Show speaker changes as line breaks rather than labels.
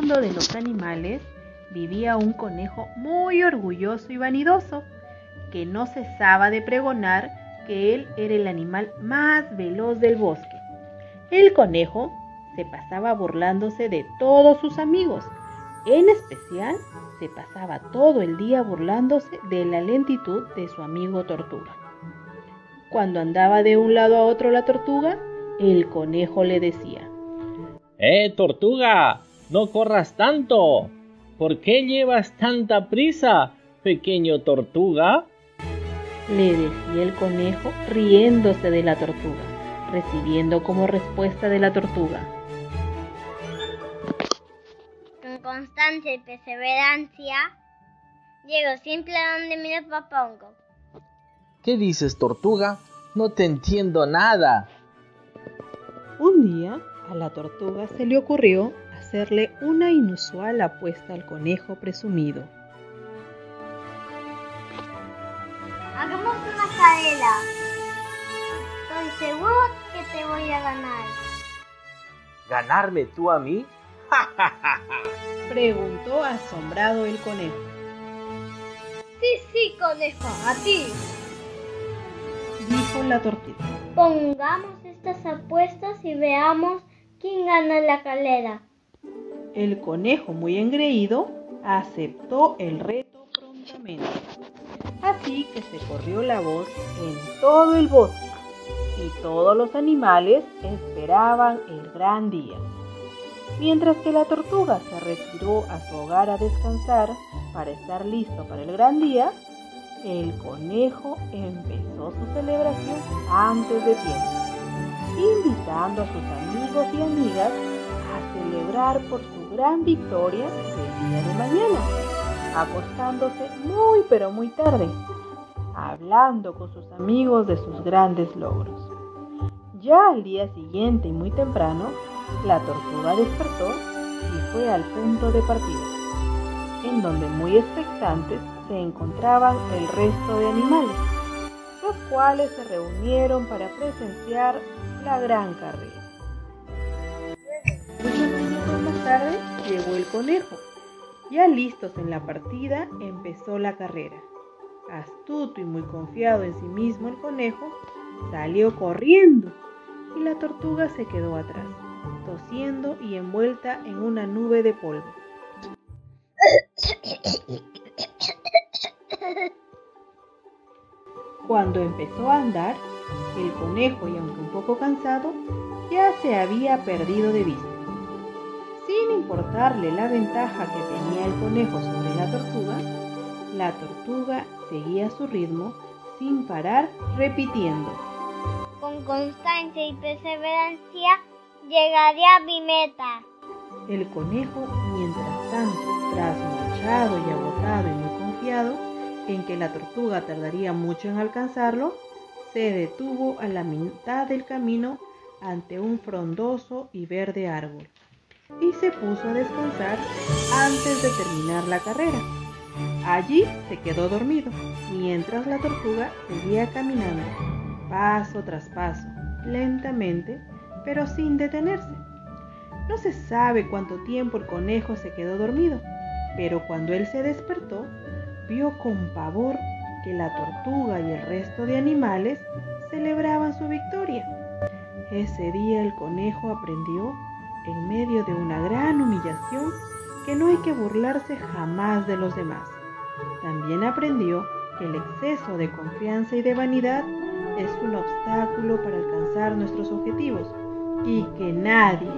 mundo de los animales vivía un conejo muy orgulloso y vanidoso, que no cesaba de pregonar que él era el animal más veloz del bosque. El conejo se pasaba burlándose de todos sus amigos, en especial se pasaba todo el día burlándose de la lentitud de su amigo tortuga. Cuando andaba de un lado a otro la tortuga, el conejo le decía,
¡Eh, tortuga! ¡No corras tanto! ¿Por qué llevas tanta prisa, pequeño tortuga?
Le decía el conejo riéndose de la tortuga, recibiendo como respuesta de la tortuga.
Con constancia y perseverancia, llego siempre a donde me propongo.
¿Qué dices, tortuga? No te entiendo nada.
Un día, a la tortuga se le ocurrió hacerle una inusual apuesta al conejo presumido.
Hagamos una carrera. Estoy seguro que te voy a ganar.
¿Ganarme tú a mí?
Preguntó asombrado el conejo.
Sí, sí, conejo, a ti.
Dijo la tortuga.
Pongamos estas apuestas y veamos quién gana la carrera.
El conejo, muy engreído, aceptó el reto prontamente. Así que se corrió la voz en todo el bosque y todos los animales esperaban el gran día. Mientras que la tortuga se retiró a su hogar a descansar para estar listo para el gran día, el conejo empezó su celebración antes de tiempo, invitando a sus amigos y amigas a celebrar por su gran victoria el día de mañana, acostándose muy pero muy tarde, hablando con sus amigos de sus grandes logros. Ya al día siguiente y muy temprano, la tortuga despertó y fue al punto de partida, en donde muy expectantes se encontraban el resto de animales, los cuales se reunieron para presenciar la gran carrera. Muchos minutos más tarde llegó el conejo. Ya listos en la partida, empezó la carrera. Astuto y muy confiado en sí mismo, el conejo salió corriendo y la tortuga se quedó atrás, tosiendo y envuelta en una nube de polvo. Cuando empezó a andar, el conejo, y aunque un poco cansado, ya se había perdido de vista. Sin importarle la ventaja que tenía el conejo sobre la tortuga, la tortuga seguía su ritmo sin parar repitiendo.
Con constancia y perseverancia llegaré a mi meta.
El conejo, mientras tanto, trasnochado y agotado y muy confiado en que la tortuga tardaría mucho en alcanzarlo, se detuvo a la mitad del camino ante un frondoso y verde árbol y se puso a descansar antes de terminar la carrera. Allí se quedó dormido, mientras la tortuga seguía caminando, paso tras paso, lentamente, pero sin detenerse. No se sabe cuánto tiempo el conejo se quedó dormido, pero cuando él se despertó, vio con pavor que la tortuga y el resto de animales celebraban su victoria. Ese día el conejo aprendió, en medio de una gran humillación, que no hay que burlarse jamás de los demás. También aprendió que el exceso de confianza y de vanidad es un obstáculo para alcanzar nuestros objetivos y que nadie,